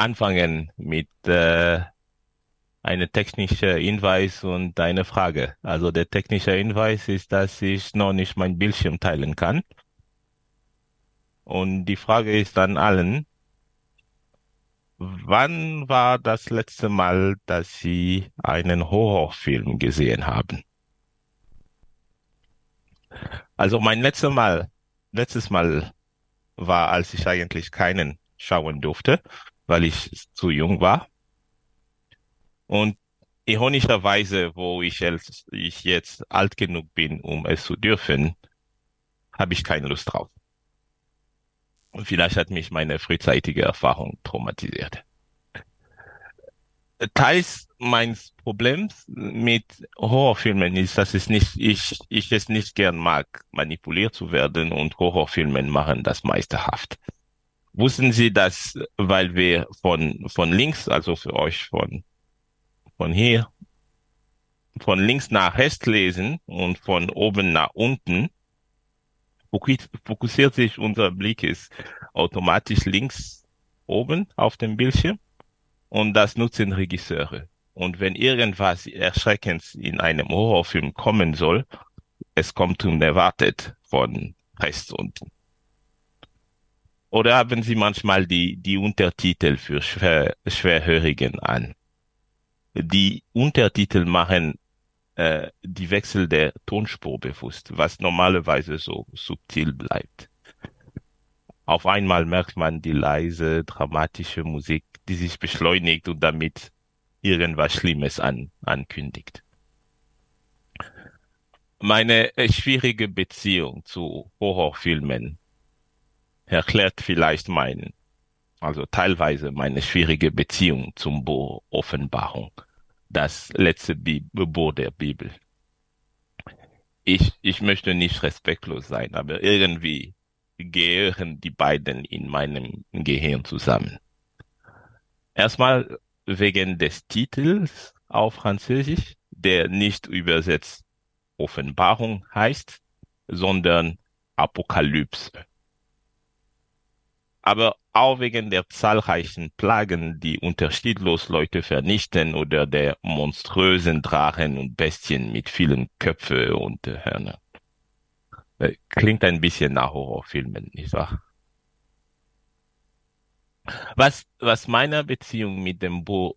anfangen mit äh, einem technischen Hinweis und eine Frage. Also der technische Hinweis ist, dass ich noch nicht mein Bildschirm teilen kann. Und die Frage ist an allen, wann war das letzte Mal, dass Sie einen Horrorfilm gesehen haben? Also mein letztes Mal letztes Mal war, als ich eigentlich keinen schauen durfte, weil ich zu jung war. Und ironischerweise, wo ich, ich jetzt alt genug bin, um es zu dürfen, habe ich keine Lust drauf. Und vielleicht hat mich meine frühzeitige Erfahrung traumatisiert. Teils meines Problems mit Horrorfilmen ist, dass es nicht, ich, ich es nicht gern mag, manipuliert zu werden und Horrorfilmen machen das meisterhaft. Wussten Sie, dass, weil wir von, von links, also für euch von, von hier, von links nach rechts lesen und von oben nach unten, fokussiert sich unser Blick ist automatisch links oben auf dem Bildschirm und das nutzen Regisseure. Und wenn irgendwas Erschreckendes in einem Horrorfilm kommen soll, es kommt unerwartet von rechts unten. Oder haben Sie manchmal die, die Untertitel für Schwer, Schwerhörigen an? Die Untertitel machen äh, die Wechsel der Tonspur bewusst, was normalerweise so subtil bleibt. Auf einmal merkt man die leise, dramatische Musik die sich beschleunigt und damit irgendwas Schlimmes an, ankündigt. Meine äh, schwierige Beziehung zu Horrorfilmen erklärt vielleicht mein, also teilweise meine schwierige Beziehung zum Buch Offenbarung, das letzte Buch der Bibel. Ich, ich möchte nicht respektlos sein, aber irgendwie gehören die beiden in meinem Gehirn zusammen. Erstmal wegen des Titels auf Französisch, der nicht übersetzt Offenbarung heißt, sondern Apokalypse. Aber auch wegen der zahlreichen Plagen, die unterschiedlos Leute vernichten oder der monströsen Drachen und Bestien mit vielen Köpfe und Hörnern. Äh, klingt ein bisschen nach Horrorfilmen, nicht wahr? Was, was meiner Beziehung mit dem Buch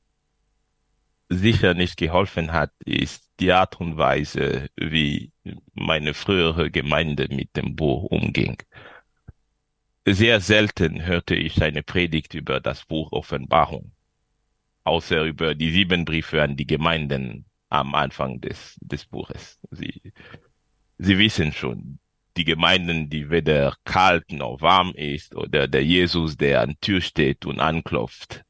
sicher nicht geholfen hat, ist die Art und Weise, wie meine frühere Gemeinde mit dem Buch umging. Sehr selten hörte ich eine Predigt über das Buch Offenbarung, außer über die sieben Briefe an die Gemeinden am Anfang des, des Buches. Sie, Sie wissen schon, die Gemeinden, die weder kalt noch warm ist, oder der Jesus, der an Tür steht und anklopft.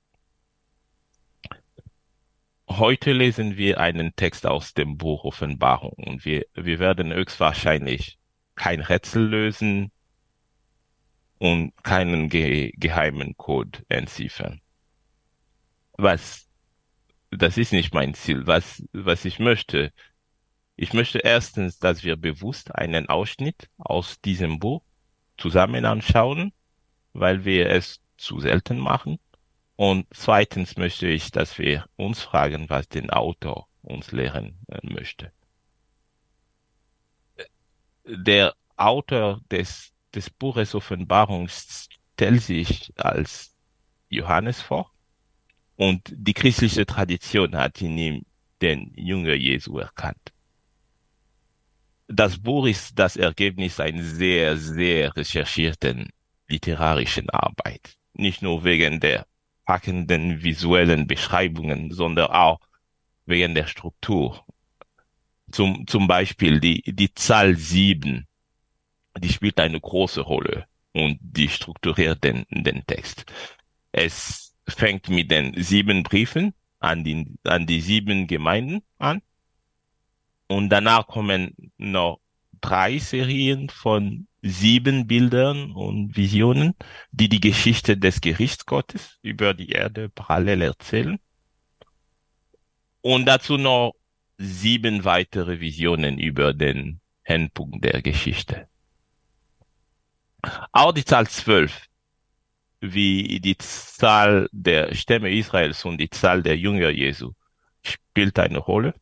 Heute lesen wir einen Text aus dem Buch Offenbarung und wir, wir werden höchstwahrscheinlich kein Rätsel lösen und keinen ge geheimen Code entziffern. Was, das ist nicht mein Ziel. Was, was ich möchte, ich möchte erstens, dass wir bewusst einen Ausschnitt aus diesem Buch zusammen anschauen, weil wir es zu selten machen. Und zweitens möchte ich, dass wir uns fragen, was den Autor uns lehren äh, möchte. Der Autor des, des Buches Offenbarung stellt sich als Johannes vor und die christliche Tradition hat in ihm den Jünger Jesu erkannt das Buch ist das Ergebnis einer sehr, sehr recherchierten literarischen Arbeit. Nicht nur wegen der packenden visuellen Beschreibungen, sondern auch wegen der Struktur. Zum, zum Beispiel die, die Zahl sieben, die spielt eine große Rolle und die strukturiert den, den Text. Es fängt mit den sieben Briefen an die, an die sieben Gemeinden an. Und danach kommen noch drei Serien von sieben Bildern und Visionen, die die Geschichte des Gerichts Gottes über die Erde parallel erzählen. Und dazu noch sieben weitere Visionen über den Endpunkt der Geschichte. Auch die Zahl zwölf, wie die Zahl der Stämme Israels und die Zahl der Jünger Jesu, spielt eine Rolle.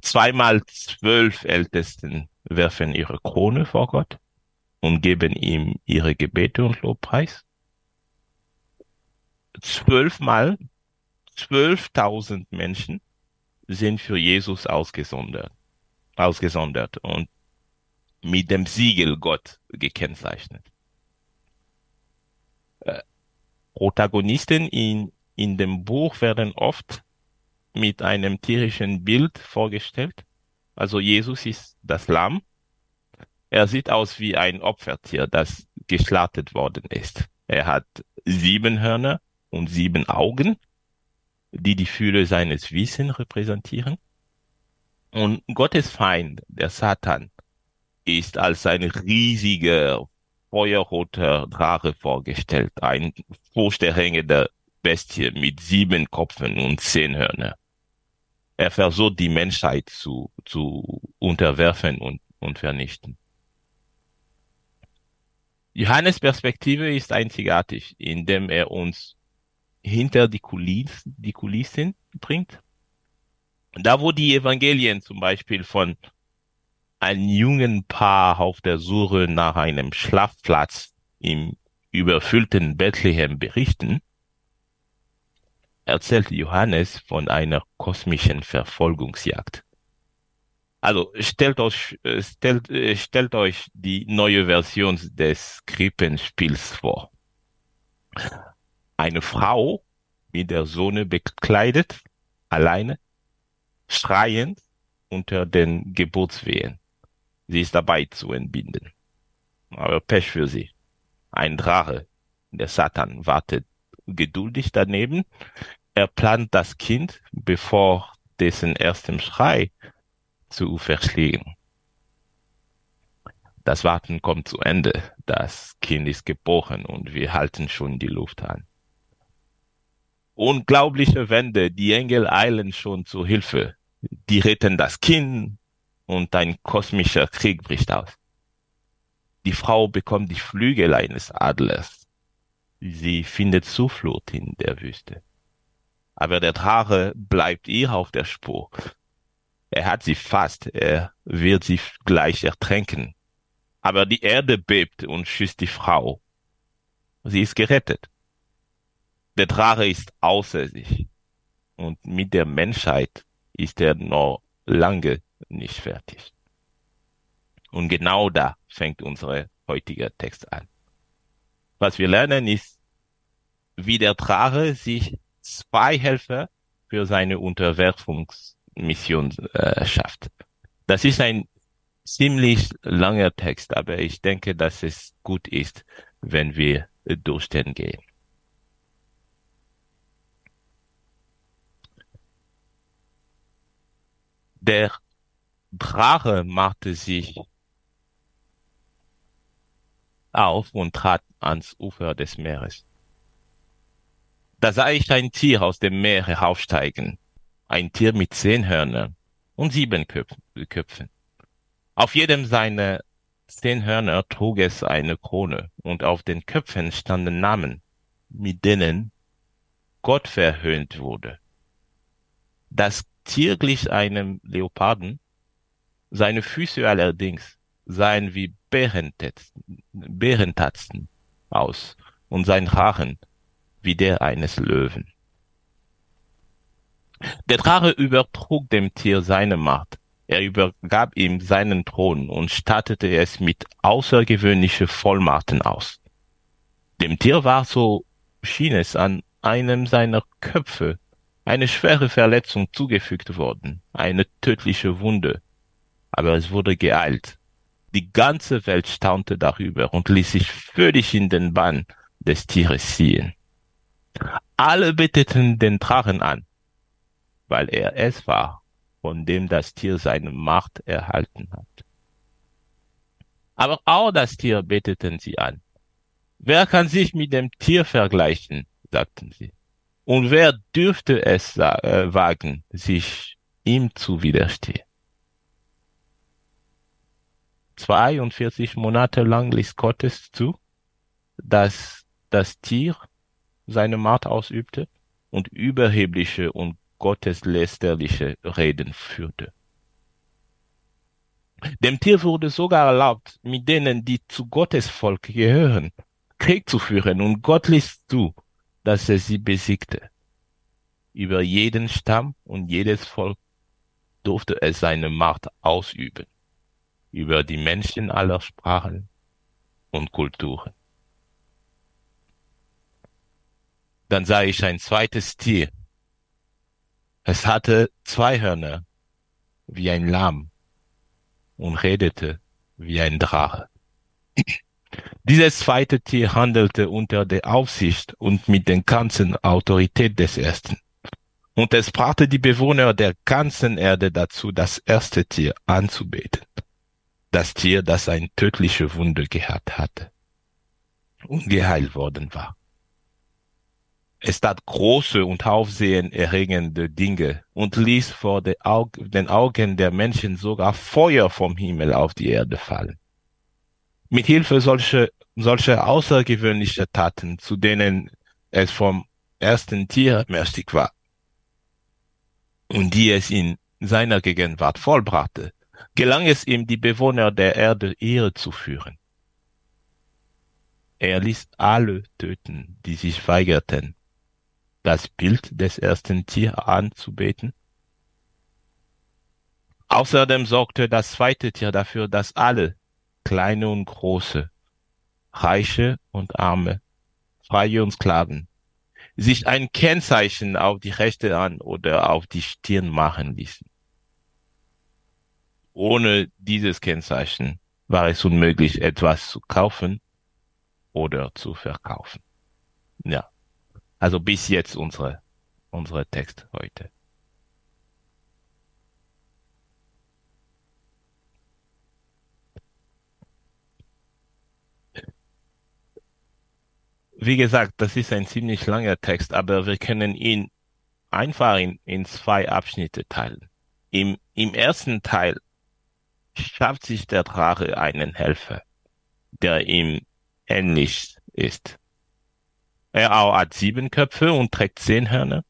Zweimal zwölf Ältesten werfen ihre Krone vor Gott und geben ihm ihre Gebete und Lobpreis. Zwölfmal, zwölftausend Menschen sind für Jesus ausgesondert, ausgesondert und mit dem Siegel Gott gekennzeichnet. Äh, Protagonisten in, in dem Buch werden oft mit einem tierischen Bild vorgestellt. Also Jesus ist das Lamm. Er sieht aus wie ein Opfertier, das geschlachtet worden ist. Er hat sieben Hörner und sieben Augen, die die Fühle seines Wissens repräsentieren. Und Gottes Feind, der Satan, ist als ein riesiger feuerroter Drache vorgestellt, ein furchterregender Bestie mit sieben Kopfen und zehn Hörner. Er versucht die Menschheit zu, zu unterwerfen und, und vernichten. Johannes Perspektive ist einzigartig, indem er uns hinter die Kulissen, die Kulissen bringt. Da, wo die Evangelien zum Beispiel von einem jungen Paar auf der Suche nach einem Schlafplatz im überfüllten Bethlehem berichten, erzählt Johannes von einer kosmischen Verfolgungsjagd. Also stellt euch, äh, stellt, äh, stellt euch die neue Version des Krippenspiels vor. Eine Frau mit der Sonne bekleidet, alleine, schreiend unter den Geburtswehen. Sie ist dabei zu entbinden. Aber Pech für sie. Ein Drache, der Satan, wartet geduldig daneben. Er plant das Kind, bevor dessen erstem Schrei zu verschlägen. Das Warten kommt zu Ende. Das Kind ist geboren und wir halten schon die Luft an. Unglaubliche Wände, die Engel eilen schon zur Hilfe. Die retten das Kind und ein kosmischer Krieg bricht aus. Die Frau bekommt die Flügel eines Adlers. Sie findet Zuflucht in der Wüste. Aber der Drache bleibt ihr auf der Spur. Er hat sie fast, er wird sie gleich ertränken. Aber die Erde bebt und schießt die Frau. Sie ist gerettet. Der Drache ist außer sich. Und mit der Menschheit ist er noch lange nicht fertig. Und genau da fängt unser heutiger Text an. Was wir lernen ist, wie der Drache sich zwei Helfer für seine Unterwerfungsmission äh, schafft. Das ist ein ziemlich langer Text, aber ich denke, dass es gut ist, wenn wir durch den gehen. Der Drache machte sich auf und trat ans Ufer des Meeres. Da sah ich ein Tier aus dem Meer heraufsteigen, ein Tier mit zehn Hörnern und sieben Köpfen. Auf jedem seiner zehn Hörner trug es eine Krone, und auf den Köpfen standen Namen, mit denen Gott verhöhnt wurde. Das Tier glich einem Leoparden, seine Füße allerdings seien wie Bärentatzen aus und sein Rachen wie der eines Löwen. Der Drache übertrug dem Tier seine Macht. Er übergab ihm seinen Thron und stattete es mit außergewöhnlichen Vollmachten aus. Dem Tier war, so schien es, an einem seiner Köpfe eine schwere Verletzung zugefügt worden, eine tödliche Wunde, aber es wurde geeilt. Die ganze Welt staunte darüber und ließ sich völlig in den Bann des Tieres ziehen. alle beteten den Drachen an, weil er es war, von dem das Tier seine Macht erhalten hat. Aber auch das Tier beteten sie an. Wer kann sich mit dem Tier vergleichen, sagten sie. Und wer dürfte es äh, wagen, sich ihm zu widerstehen? 42 Monate lang ließ Gott es zu, dass das Tier seine Macht ausübte und überhebliche und gotteslästerliche Reden führte. Dem Tier wurde sogar erlaubt, mit denen, die zu Gottes Volk gehören, Krieg zu führen und Gott ließ zu, dass er sie besiegte. Über jeden Stamm und jedes Volk durfte er seine Macht ausüben, über die Menschen aller Sprachen und Kulturen. Dann sah ich ein zweites Tier. Es hatte zwei Hörner wie ein Lamm und redete wie ein Drache. Dieses zweite Tier handelte unter der Aufsicht und mit der ganzen Autorität des ersten. Und es brachte die Bewohner der ganzen Erde dazu, das erste Tier anzubeten. Das Tier, das eine tödliche Wunde gehabt hatte und geheilt worden war. Es tat große und aufsehenerregende Dinge und ließ vor den Augen der Menschen sogar Feuer vom Himmel auf die Erde fallen. Mit Hilfe solcher, solcher außergewöhnlicher Taten, zu denen es vom ersten Tier mächtig war und die es in seiner Gegenwart vollbrachte, gelang es ihm, die Bewohner der Erde Ehre zu führen. Er ließ alle töten, die sich weigerten, das Bild des ersten Tiers anzubeten. Außerdem sorgte das zweite Tier dafür, dass alle, kleine und große, reiche und arme, freie und Sklaven, sich ein Kennzeichen auf die Rechte an oder auf die Stirn machen ließen. Ohne dieses Kennzeichen war es unmöglich, etwas zu kaufen oder zu verkaufen. Ja. Also bis jetzt unsere, unsere Text heute. Wie gesagt, das ist ein ziemlich langer Text, aber wir können ihn einfach in, in zwei Abschnitte teilen. Im, Im ersten Teil schafft sich der Drache einen Helfer, der ihm ähnlich ist. Er hat sieben Köpfe und trägt zehn Hörner.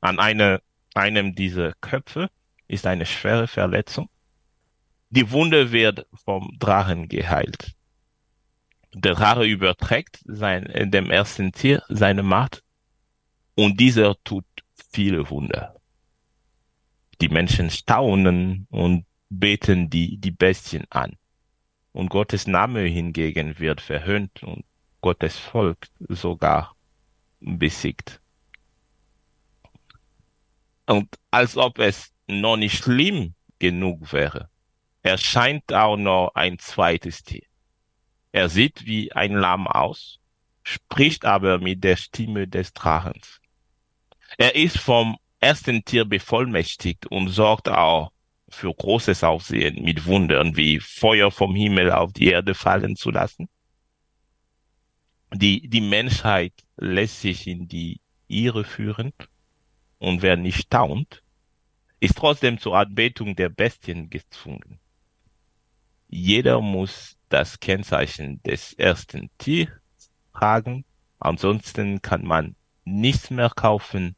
An eine, einem dieser Köpfe ist eine schwere Verletzung. Die Wunde wird vom Drachen geheilt. Der Drache überträgt sein, dem ersten Tier seine Macht und dieser tut viele Wunder. Die Menschen staunen und beten die, die Bestien an. Und Gottes Name hingegen wird verhöhnt und Gottes Volk sogar besiegt. Und als ob es noch nicht schlimm genug wäre, erscheint auch noch ein zweites Tier. Er sieht wie ein Lamm aus, spricht aber mit der Stimme des Drachens. Er ist vom ersten Tier bevollmächtigt und sorgt auch für großes Aufsehen mit Wundern wie Feuer vom Himmel auf die Erde fallen zu lassen die, die Menschheit lässt sich in die Irre führen und wer nicht staunt, ist trotzdem zur Anbetung der Bestien gezwungen. Jeder muss das Kennzeichen des ersten Tiers tragen, ansonsten kann man nichts mehr kaufen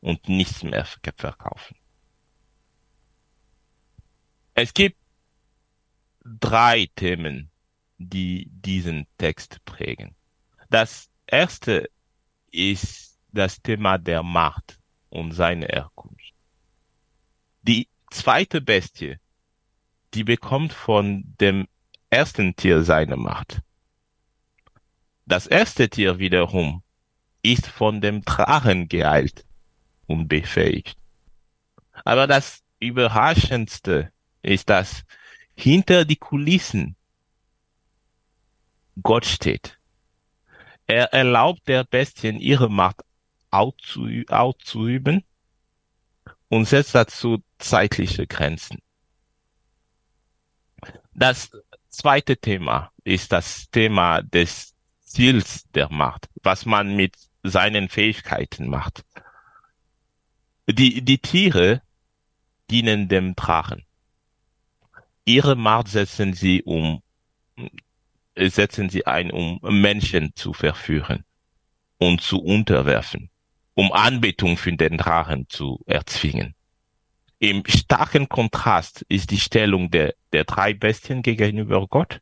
und nichts mehr verkaufen. Es gibt drei Themen, die diesen Text prägen. Das erste ist das Thema der Macht und seine Herkunft. Die zweite Bestie, die bekommt von dem ersten Tier seine Macht. Das erste Tier wiederum ist von dem Drachen geeilt und befähigt. Aber das Überraschendste ist, dass hinter die Kulissen Gott steht. Er erlaubt der Bestien ihre Macht auszuüben und setzt dazu zeitliche Grenzen. Das zweite Thema ist das Thema des Ziels der Macht, was man mit seinen Fähigkeiten macht. Die, die Tiere dienen dem Drachen. Ihre Macht setzen sie um, setzen sie ein, um Menschen zu verführen und zu unterwerfen, um Anbetung für den Drachen zu erzwingen. Im starken Kontrast ist die Stellung der, der drei Bestien gegenüber Gott.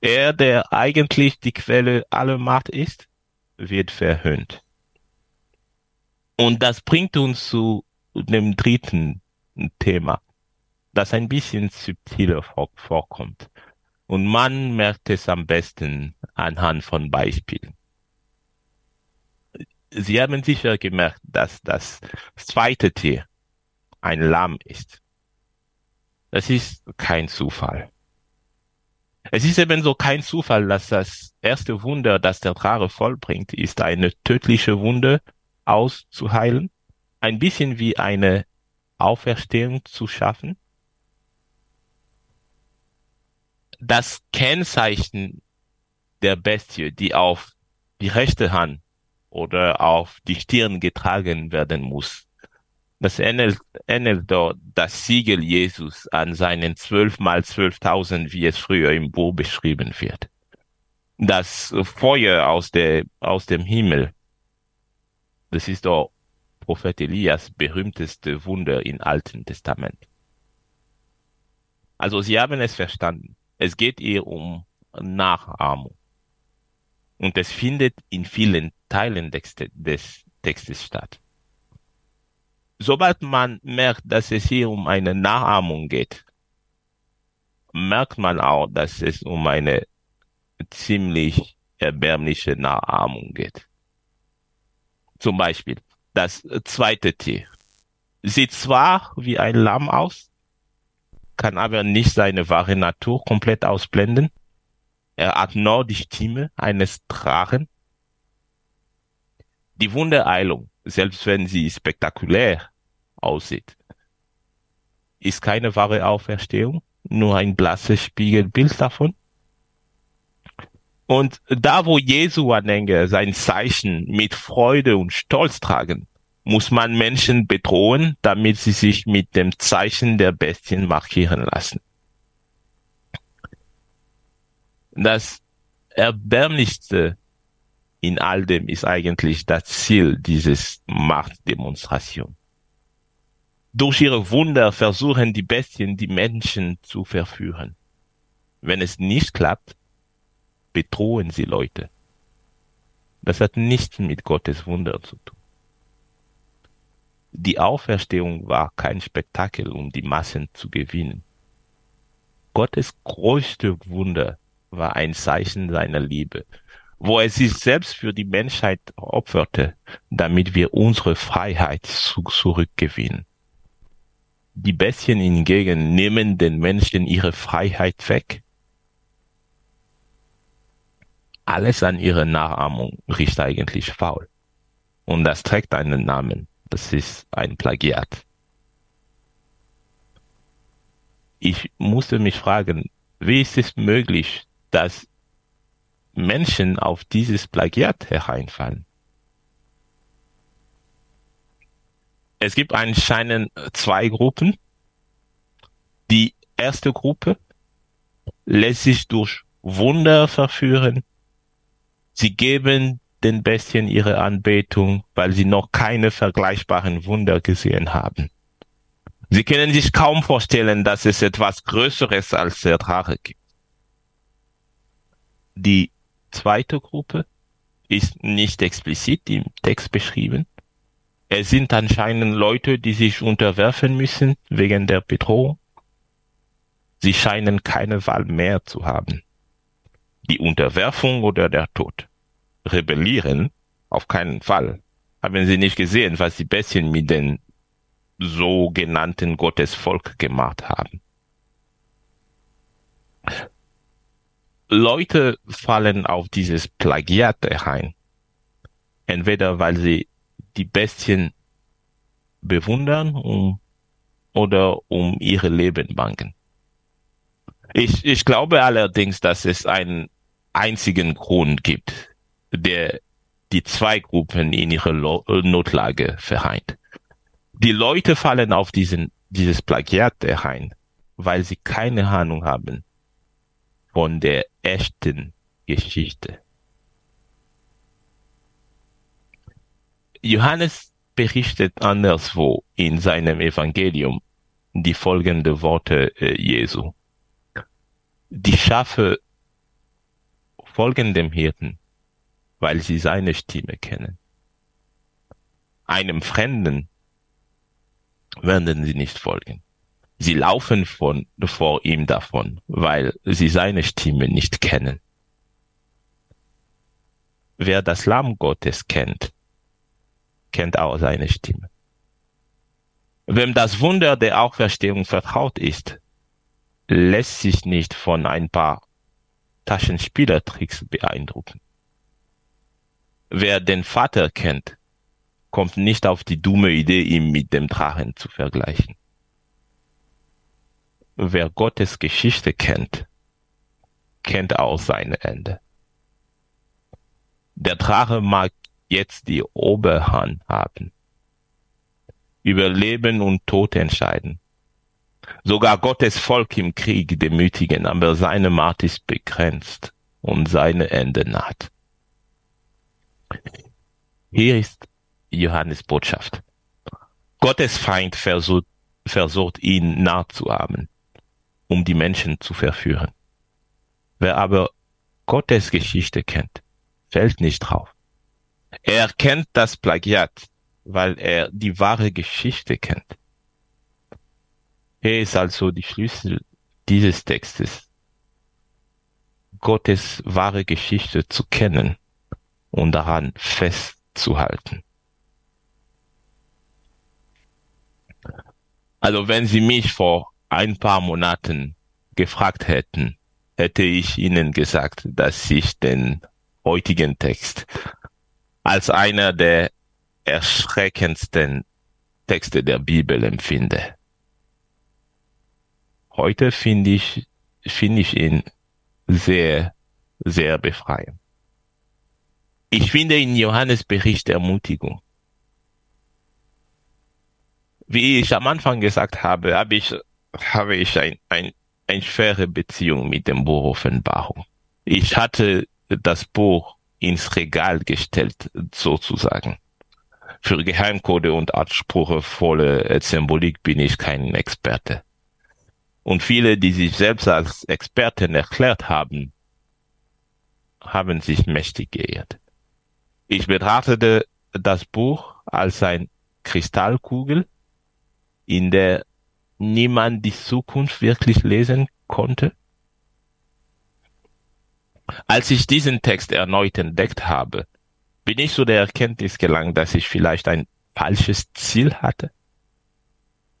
Er, der eigentlich die Quelle aller Macht ist, wird verhöhnt. Und das bringt uns zu dem dritten Thema, das ein bisschen subtiler vorkommt. Und man merkt es am besten anhand von Beispielen. Sie haben sicher gemerkt, dass das zweite Tier ein Lamm ist. Das ist kein Zufall. Es ist ebenso kein Zufall, dass das erste Wunder, das der Drache vollbringt, ist eine tödliche Wunde auszuheilen, ein bisschen wie eine Auferstehung zu schaffen. Das Kennzeichen der Bestie, die auf die rechte Hand oder auf die Stirn getragen werden muss, das ähnelt, ähnelt dort das Siegel Jesus an seinen zwölf mal zwölftausend, wie es früher im Buch beschrieben wird. Das Feuer aus, der, aus dem Himmel, das ist doch Prophet Elias berühmteste Wunder im Alten Testament. Also sie haben es verstanden. Es geht ihr um Nachahmung. Und es findet in vielen Teilen des, des Textes statt sobald man merkt, dass es hier um eine Nachahmung geht, merkt man auch, dass es um eine ziemlich erbärmliche Nachahmung geht. Zum Beispiel das zweite Tier sieht zwar wie ein Lamm aus, kann aber nicht seine wahre Natur komplett ausblenden. Er hat nur die Stimme eines Drachen. Die Wundereilung selbst wenn sie spektakulär aussieht. Ist keine wahre Auferstehung, nur ein blasses Spiegelbild davon. Und da, wo Jesu Anhänger sein Zeichen mit Freude und Stolz tragen, muss man Menschen bedrohen, damit sie sich mit dem Zeichen der Bestien markieren lassen. Das Erbärmlichste in all dem ist eigentlich das Ziel dieses Machtdemonstration. Durch ihre Wunder versuchen die Bestien die Menschen zu verführen. Wenn es nicht klappt, bedrohen sie Leute. Das hat nichts mit Gottes Wunder zu tun. Die Auferstehung war kein Spektakel, um die Massen zu gewinnen. Gottes größte Wunder war ein Zeichen seiner Liebe wo er sich selbst für die Menschheit opferte, damit wir unsere Freiheit zurückgewinnen. Die Bestien hingegen nehmen den Menschen ihre Freiheit weg. Alles an ihrer Nachahmung riecht eigentlich faul. Und das trägt einen Namen. Das ist ein Plagiat. Ich musste mich fragen, wie ist es möglich, dass Menschen auf dieses Plagiat hereinfallen. Es gibt anscheinend zwei Gruppen. Die erste Gruppe lässt sich durch Wunder verführen. Sie geben den Bestien ihre Anbetung, weil sie noch keine vergleichbaren Wunder gesehen haben. Sie können sich kaum vorstellen, dass es etwas Größeres als der Drache gibt. Die zweite Gruppe ist nicht explizit im Text beschrieben. Es sind anscheinend Leute, die sich unterwerfen müssen wegen der Bedrohung. Sie scheinen keine Wahl mehr zu haben. Die Unterwerfung oder der Tod. Rebellieren? Auf keinen Fall. Haben Sie nicht gesehen, was die Bestien mit den sogenannten Gottesvolk gemacht haben? Leute fallen auf dieses Plagiat herein. Entweder weil sie die Bestien bewundern um, oder um ihre Leben bangen. Ich, ich glaube allerdings, dass es einen einzigen Grund gibt, der die zwei Gruppen in ihrer Notlage vereint. Die Leute fallen auf diesen, dieses Plagiat herein, weil sie keine Ahnung haben von der echten Geschichte. Johannes berichtet anderswo in seinem Evangelium die folgende Worte äh, Jesu. Die Schafe folgen dem Hirten, weil sie seine Stimme kennen. Einem Fremden werden sie nicht folgen. Sie laufen von, vor ihm davon, weil sie seine Stimme nicht kennen. Wer das Lamm Gottes kennt, kennt auch seine Stimme. Wem das Wunder der Auferstehung vertraut ist, lässt sich nicht von ein paar Taschenspielertricks beeindrucken. Wer den Vater kennt, kommt nicht auf die dumme Idee, ihn mit dem Drachen zu vergleichen. Wer Gottes Geschichte kennt, kennt auch sein Ende. Der Drache mag jetzt die Oberhand haben, über Leben und Tod entscheiden. Sogar Gottes Volk im Krieg demütigen, aber seine Macht ist begrenzt und seine Ende naht. Hier ist Johannes Botschaft. Gottes Feind versucht, versucht ihn nachzuahmen, um die Menschen zu verführen. Wer aber Gottes Geschichte kennt, fällt nicht drauf. Er kennt das Plagiat, weil er die wahre Geschichte kennt. Er ist also die Schlüssel dieses Textes, Gottes wahre Geschichte zu kennen und daran festzuhalten. Also wenn Sie mich vor ein paar Monaten gefragt hätten, hätte ich Ihnen gesagt, dass ich den heutigen Text als einer der erschreckendsten Texte der Bibel empfinde. Heute finde ich, finde ich ihn sehr, sehr befreiend. Ich finde in Johannes Bericht Ermutigung. Wie ich am Anfang gesagt habe, habe ich, habe ich ein, ein, eine schwere Beziehung mit dem Buch Offenbarung. Ich hatte das Buch ins Regal gestellt, sozusagen. Für Geheimcode und anspruchsvolle Symbolik bin ich kein Experte. Und viele, die sich selbst als Experten erklärt haben, haben sich mächtig geehrt. Ich betrachtete das Buch als ein Kristallkugel, in der niemand die Zukunft wirklich lesen konnte. Als ich diesen Text erneut entdeckt habe, bin ich zu der Erkenntnis gelangt, dass ich vielleicht ein falsches Ziel hatte.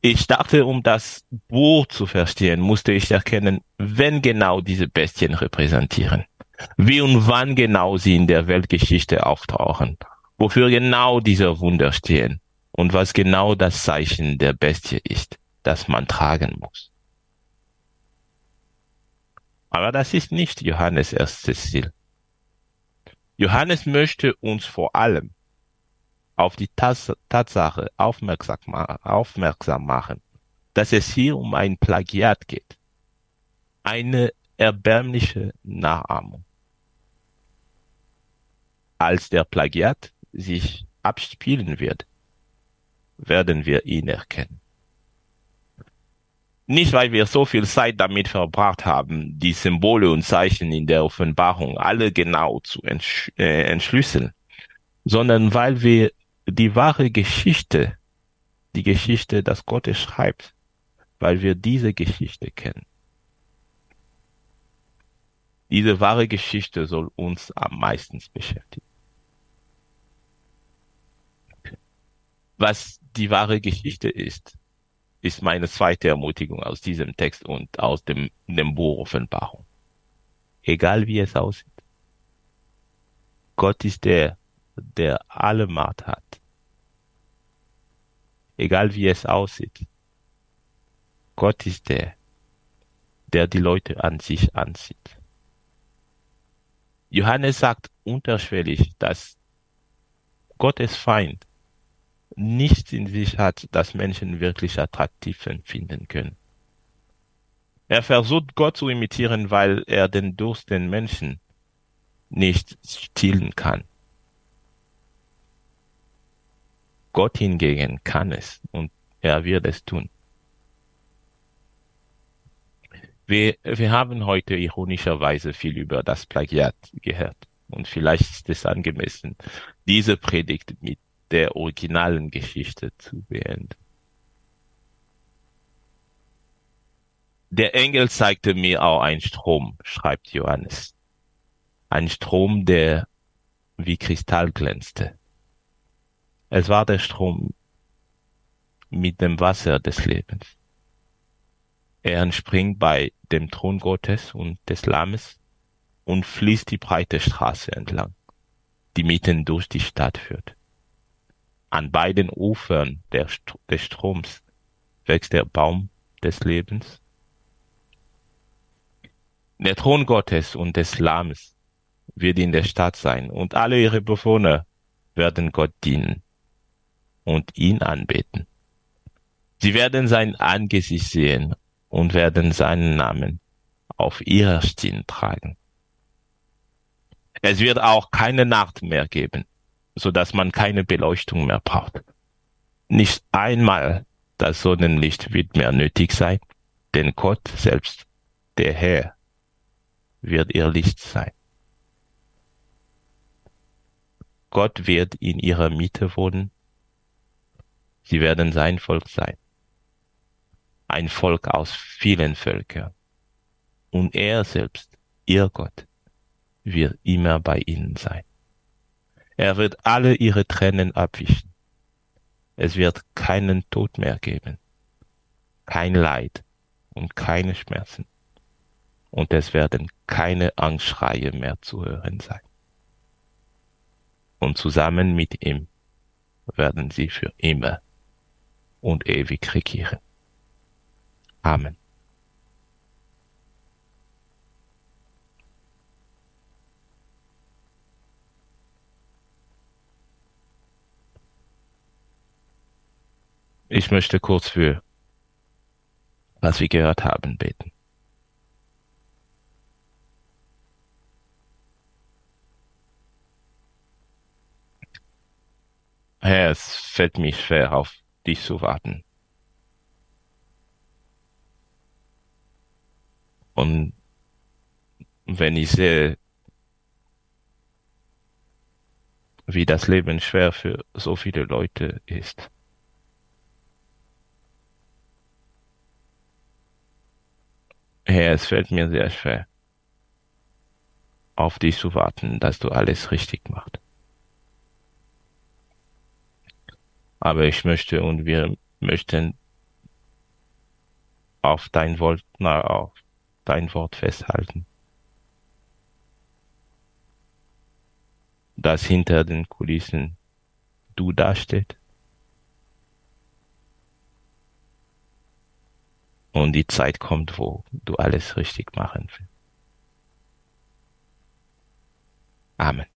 Ich dachte, um das Buch zu verstehen, musste ich erkennen, wenn genau diese Bestien repräsentieren wie und wann genau sie in der Weltgeschichte auftauchen, wofür genau diese Wunder stehen und was genau das Zeichen der Bestie ist, das man tragen muss. Aber das ist nicht Johannes erstes Ziel. Johannes möchte uns vor allem auf die Tatsache aufmerksam, aufmerksam machen, dass es hier um ein Plagiat geht. Eine erbärmliche Nachahmung als der Plagiat sich abspielen wird, werden wir ihn erkennen. Nicht, weil wir so viel Zeit damit verbracht haben, die Symbole und Zeichen in der Offenbarung alle genau zu entsch äh, entschlüsseln, sondern weil wir die wahre Geschichte, die Geschichte, dass Gott schreibt, weil wir diese Geschichte kennen. Diese wahre Geschichte soll uns am meisten beschäftigen. Was die wahre Geschichte ist, ist meine zweite Ermutigung aus diesem Text und aus dem, dem Buch Offenbarung. Egal wie es aussieht. Gott ist der, der alle Macht hat, egal wie es aussieht. Gott ist der, der die Leute an sich anzieht. Johannes sagt unterschwellig, dass Gottes Feind nichts in sich hat, das Menschen wirklich attraktiv empfinden können. Er versucht Gott zu imitieren, weil er den Durst den Menschen nicht stillen kann. Gott hingegen kann es und er wird es tun. Wir, wir haben heute ironischerweise viel über das Plagiat gehört und vielleicht ist es angemessen, diese Predigt mit der originalen Geschichte zu beenden. Der Engel zeigte mir auch einen Strom, schreibt Johannes. Ein Strom, der wie Kristall glänzte. Es war der Strom mit dem Wasser des Lebens. Er entspringt bei dem Thron Gottes und des Lammes und fließt die breite Straße entlang, die mitten durch die Stadt führt. An beiden Ufern des Stroms wächst der Baum des Lebens. Der Thron Gottes und des Lammes wird in der Stadt sein und alle ihre Bewohner werden Gott dienen und ihn anbeten. Sie werden sein Angesicht sehen und werden seinen Namen auf ihrer Stirn tragen. Es wird auch keine Nacht mehr geben, so dass man keine Beleuchtung mehr braucht. Nicht einmal das Sonnenlicht wird mehr nötig sein, denn Gott selbst, der Herr, wird ihr Licht sein. Gott wird in ihrer Mitte wohnen. Sie werden sein Volk sein ein Volk aus vielen Völkern. Und er selbst, ihr Gott, wird immer bei ihnen sein. Er wird alle ihre Tränen abwischen. Es wird keinen Tod mehr geben, kein Leid und keine Schmerzen. Und es werden keine Angstschreie mehr zu hören sein. Und zusammen mit ihm werden sie für immer und ewig regieren. Amen. Ich möchte kurz für, was wir gehört haben, beten. Herr, es fällt mir schwer, auf dich zu warten. Und wenn ich sehe, wie das Leben schwer für so viele Leute ist, Herr, es fällt mir sehr schwer, auf dich zu warten, dass du alles richtig machst. Aber ich möchte und wir möchten auf dein Wort, na, auf dein Wort festhalten. Dass hinter den Kulissen du dasteht und die Zeit kommt, wo du alles richtig machen willst. Amen.